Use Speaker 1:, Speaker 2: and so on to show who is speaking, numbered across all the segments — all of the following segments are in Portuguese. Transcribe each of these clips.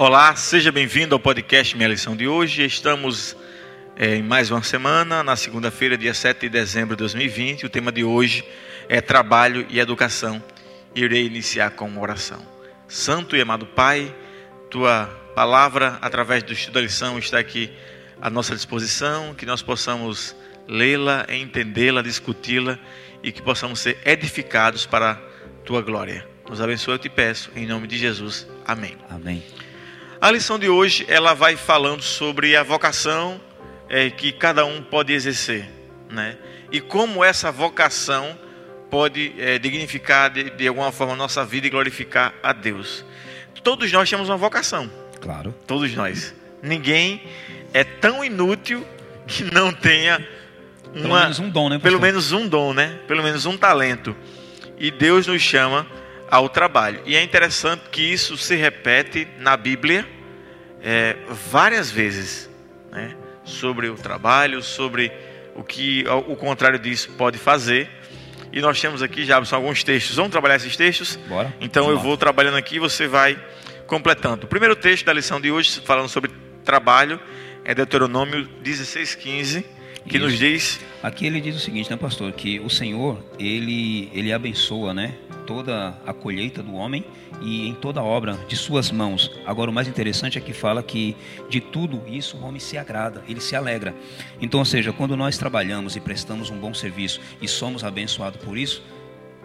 Speaker 1: Olá, seja bem-vindo ao podcast Minha Lição de hoje. Estamos é, em mais uma semana, na segunda-feira, dia 7 de dezembro de 2020. O tema de hoje é trabalho e educação. Irei iniciar com uma oração. Santo e amado Pai, tua palavra, através do estudo da lição, está aqui à nossa disposição, que nós possamos lê-la, entendê-la, discuti-la e que possamos ser edificados para a tua glória. Nos abençoe, eu te peço, em nome de Jesus. Amém.
Speaker 2: Amém.
Speaker 1: A lição de hoje ela vai falando sobre a vocação é, que cada um pode exercer, né? E como essa vocação pode é, dignificar de, de, alguma forma a nossa vida e glorificar a Deus. Todos nós temos uma vocação.
Speaker 2: Claro.
Speaker 1: Todos nós. Ninguém é tão inútil que não tenha uma,
Speaker 2: pelo menos um dom, né?
Speaker 1: Pastor? Pelo menos um dom, né? Pelo menos um talento. E Deus nos chama ao trabalho. E é interessante que isso se repete na Bíblia é, várias vezes, né? sobre o trabalho, sobre o que o contrário disso pode fazer. E nós temos aqui já são alguns textos. Vamos trabalhar esses textos?
Speaker 2: Bora.
Speaker 1: Então
Speaker 2: Vamos
Speaker 1: eu vou trabalhando aqui e você vai completando. O primeiro texto da lição de hoje, falando sobre trabalho, é Deuteronômio 16:15, que Isso. nos diz
Speaker 2: Aqui ele diz o seguinte, né, pastor, que o Senhor, ele ele abençoa, né, toda a colheita do homem e em toda a obra de suas mãos. Agora, o mais interessante é que fala que de tudo isso o homem se agrada, ele se alegra. Então, ou seja, quando nós trabalhamos e prestamos um bom serviço e somos abençoados por isso,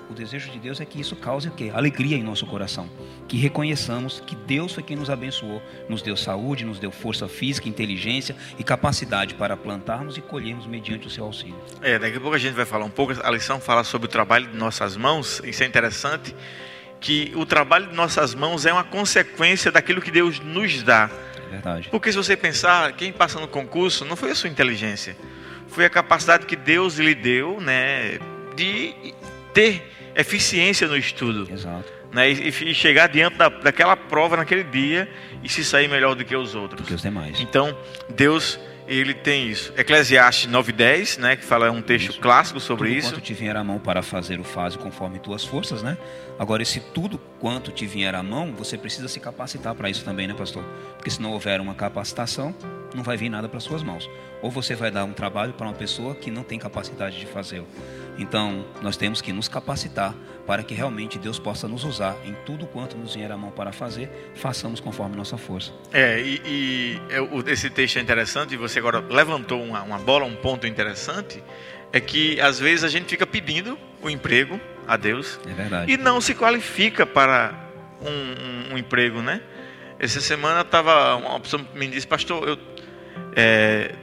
Speaker 2: o desejo de Deus é que isso cause o quê? Alegria em nosso coração. Que reconheçamos que Deus foi quem nos abençoou, nos deu saúde, nos deu força física, inteligência e capacidade para plantarmos e colhermos mediante o seu auxílio.
Speaker 1: É, daqui a pouco a gente vai falar um pouco. A lição fala sobre o trabalho de nossas mãos. Isso é interessante. Que o trabalho de nossas mãos é uma consequência daquilo que Deus nos dá.
Speaker 2: É verdade.
Speaker 1: Porque se você pensar, quem passa no concurso não foi a sua inteligência, foi a capacidade que Deus lhe deu, né, de ter eficiência no estudo.
Speaker 2: Exato.
Speaker 1: Né? E, e chegar diante da, daquela prova naquele dia e se sair melhor do que os outros.
Speaker 2: Do que os demais.
Speaker 1: Então, Deus ele tem isso. Eclesiastes 9:10, né, que fala um texto isso. clássico sobre
Speaker 2: tudo
Speaker 1: isso.
Speaker 2: Quanto te vier a mão para fazer o faze conforme tuas forças, né? Agora esse tudo quanto te vier à mão, você precisa se capacitar para isso também, né, pastor? Porque se não houver uma capacitação, não vai vir nada para suas mãos. Ou você vai dar um trabalho para uma pessoa que não tem capacidade de fazê-lo. Então, nós temos que nos capacitar para que realmente Deus possa nos usar em tudo quanto nos vier a mão para fazer, façamos conforme nossa força.
Speaker 1: É, e, e esse texto é interessante, e você agora levantou uma, uma bola, um ponto interessante, é que às vezes a gente fica pedindo o emprego a Deus
Speaker 2: é verdade.
Speaker 1: e não se qualifica para um, um, um emprego, né? Essa semana estava uma pessoa me disse, pastor, eu é,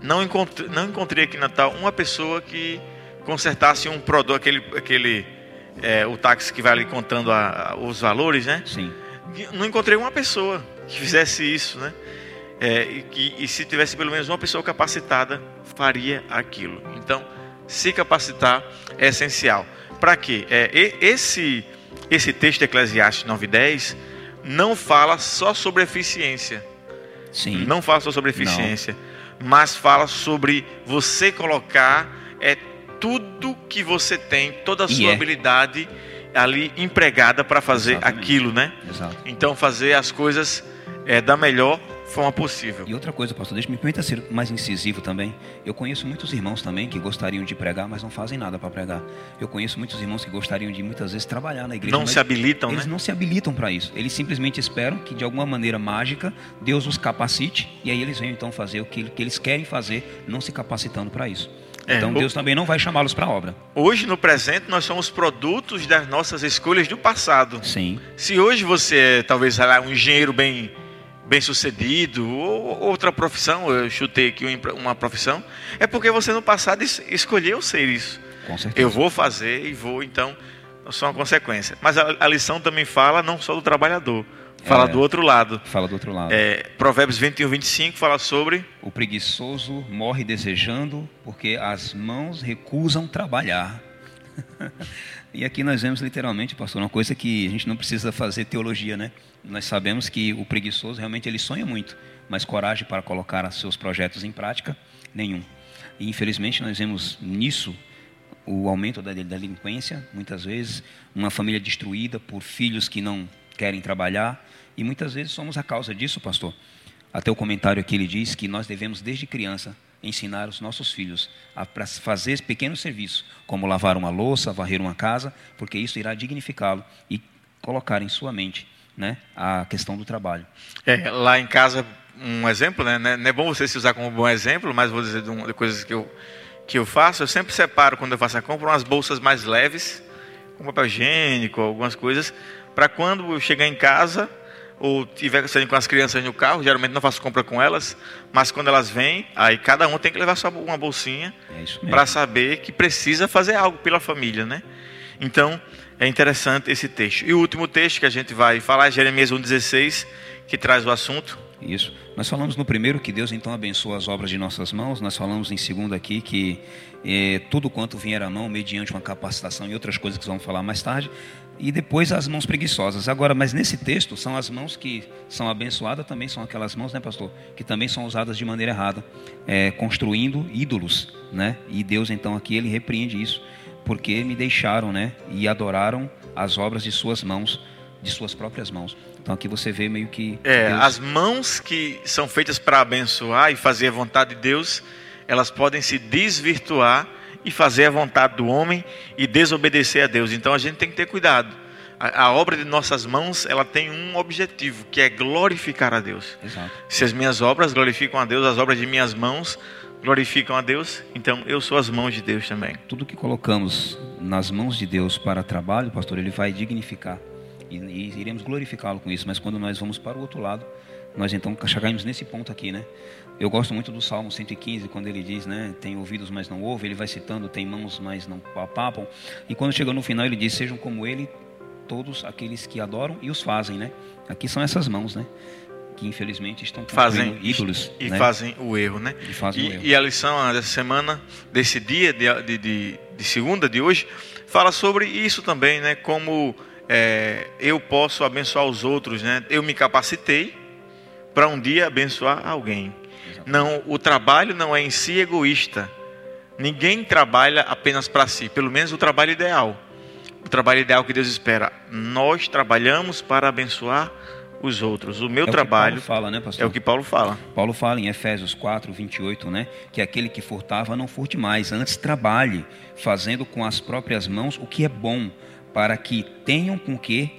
Speaker 1: não, encontrei, não encontrei aqui em Natal uma pessoa que consertasse um produto, aquele, aquele é, o táxi que vai ali contando a, a, os valores, né?
Speaker 2: Sim.
Speaker 1: Não encontrei uma pessoa que fizesse isso, né? É, e, que, e se tivesse pelo menos uma pessoa capacitada, faria aquilo. Então, se capacitar é essencial. Para quê? É, esse, esse texto de Eclesiastes 9,10 não fala só sobre eficiência.
Speaker 2: Sim.
Speaker 1: Não fala só sobre eficiência, não. mas fala sobre você colocar é, tudo que você tem, toda a sua é. habilidade ali empregada para fazer Exatamente. aquilo, né?
Speaker 2: Exato.
Speaker 1: Então fazer as coisas é, da melhor forma possível.
Speaker 2: E outra coisa, pastor, deixa me permita ser mais incisivo também. Eu conheço muitos irmãos também que gostariam de pregar, mas não fazem nada para pregar. Eu conheço muitos irmãos que gostariam de muitas vezes trabalhar na igreja.
Speaker 1: Não se habilitam,
Speaker 2: eles
Speaker 1: né?
Speaker 2: não se habilitam para isso. Eles simplesmente esperam que de alguma maneira mágica Deus os capacite e aí eles venham então fazer o que, que eles querem fazer, não se capacitando para isso. É, então Deus também não vai chamá-los para a obra.
Speaker 1: Hoje, no presente, nós somos produtos das nossas escolhas do passado.
Speaker 2: Sim.
Speaker 1: Se hoje você é, talvez, um engenheiro bem, bem sucedido, ou outra profissão, eu chutei aqui uma profissão, é porque você no passado escolheu ser isso.
Speaker 2: Com certeza.
Speaker 1: Eu vou fazer e vou, então, só uma consequência. Mas a, a lição também fala não só do trabalhador, Fala é, do outro lado.
Speaker 2: Fala do outro lado.
Speaker 1: É, Provérbios 21, 25 fala sobre.
Speaker 2: O preguiçoso morre desejando, porque as mãos recusam trabalhar. e aqui nós vemos literalmente, pastor, uma coisa que a gente não precisa fazer teologia, né? Nós sabemos que o preguiçoso realmente ele sonha muito, mas coragem para colocar seus projetos em prática, nenhum. E infelizmente nós vemos nisso o aumento da delinquência, muitas vezes, uma família destruída por filhos que não querem trabalhar E muitas vezes somos a causa disso, pastor. Até o comentário aqui ele diz que nós devemos, desde criança, ensinar os nossos filhos a fazer pequenos serviços, como lavar uma louça, varrer uma casa, porque isso irá dignificá-lo e colocar em sua mente né, a questão do trabalho.
Speaker 1: É, lá em casa, um exemplo, né, não é bom você se usar como bom exemplo, mas vou dizer de, um, de coisas que eu, que eu faço, eu sempre separo, quando eu faço a compra, umas bolsas mais leves, com papel higiênico, algumas coisas, para quando eu chegar em casa, ou tiver saindo com as crianças no carro, geralmente não faço compra com elas, mas quando elas vêm, aí cada um tem que levar uma bolsinha é para saber que precisa fazer algo pela família, né? Então, é interessante esse texto. E o último texto que a gente vai falar é Jeremias 1,16, que traz o assunto.
Speaker 2: Isso. Nós falamos no primeiro que Deus então abençoa as obras de nossas mãos. Nós falamos em segundo aqui que é, tudo quanto vier à mão, mediante uma capacitação e outras coisas que vamos falar mais tarde, e depois as mãos preguiçosas. Agora, mas nesse texto, são as mãos que são abençoadas, também são aquelas mãos, né, pastor? Que também são usadas de maneira errada, é, construindo ídolos, né? E Deus, então, aqui, ele repreende isso, porque me deixaram, né? E adoraram as obras de suas mãos, de suas próprias mãos. Então aqui você vê meio que.
Speaker 1: É, Deus... as mãos que são feitas para abençoar e fazer a vontade de Deus, elas podem se desvirtuar e fazer a vontade do homem e desobedecer a Deus. Então a gente tem que ter cuidado. A, a obra de nossas mãos, ela tem um objetivo, que é glorificar a Deus.
Speaker 2: Exato.
Speaker 1: Se as minhas obras glorificam a Deus, as obras de minhas mãos glorificam a Deus, então eu sou as mãos de Deus também.
Speaker 2: Tudo que colocamos nas mãos de Deus para trabalho, pastor, ele vai dignificar e, e iremos glorificá-lo com isso. Mas quando nós vamos para o outro lado, nós então chegamos nesse ponto aqui, né? Eu gosto muito do Salmo 115, quando ele diz, né, tem ouvidos, mas não ouve, ele vai citando, tem mãos, mas não papam. E quando chega no final, ele diz, sejam como ele todos aqueles que adoram e os fazem, né? Aqui são essas mãos, né? Que infelizmente estão
Speaker 1: fazem
Speaker 2: ídolos.
Speaker 1: E né? fazem o erro, né?
Speaker 2: E, fazem
Speaker 1: e,
Speaker 2: o erro.
Speaker 1: e a lição dessa semana, desse dia, de, de, de segunda de hoje, fala sobre isso também, né? Como é, eu posso abençoar os outros, né? Eu me capacitei para um dia abençoar alguém. Não, o trabalho não é em si egoísta. Ninguém trabalha apenas para si, pelo menos o trabalho ideal. O trabalho ideal que Deus espera. Nós trabalhamos para abençoar os outros. O meu
Speaker 2: é
Speaker 1: trabalho
Speaker 2: o fala, né,
Speaker 1: é o que Paulo fala.
Speaker 2: Paulo fala em Efésios 4, 28, né? Que aquele que furtava não furte mais, antes trabalhe, fazendo com as próprias mãos o que é bom, para que tenham com que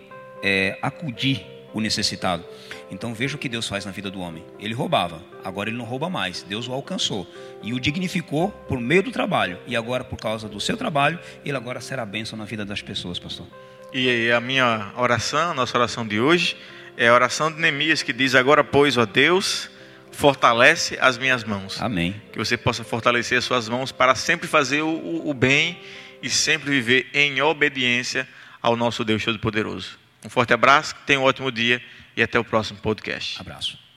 Speaker 2: é, acudir o necessitado. Então veja o que Deus faz na vida do homem. Ele roubava, agora ele não rouba mais. Deus o alcançou e o dignificou por meio do trabalho. E agora, por causa do seu trabalho, ele agora será bênção na vida das pessoas, pastor.
Speaker 1: E a minha oração, a nossa oração de hoje, é a oração de Neemias que diz: Agora, pois, ó Deus, fortalece as minhas mãos.
Speaker 2: Amém.
Speaker 1: Que você possa fortalecer as suas mãos para sempre fazer o, o bem e sempre viver em obediência ao nosso Deus Todo-Poderoso. Um forte abraço, tenha um ótimo dia e até o próximo podcast.
Speaker 2: Abraço.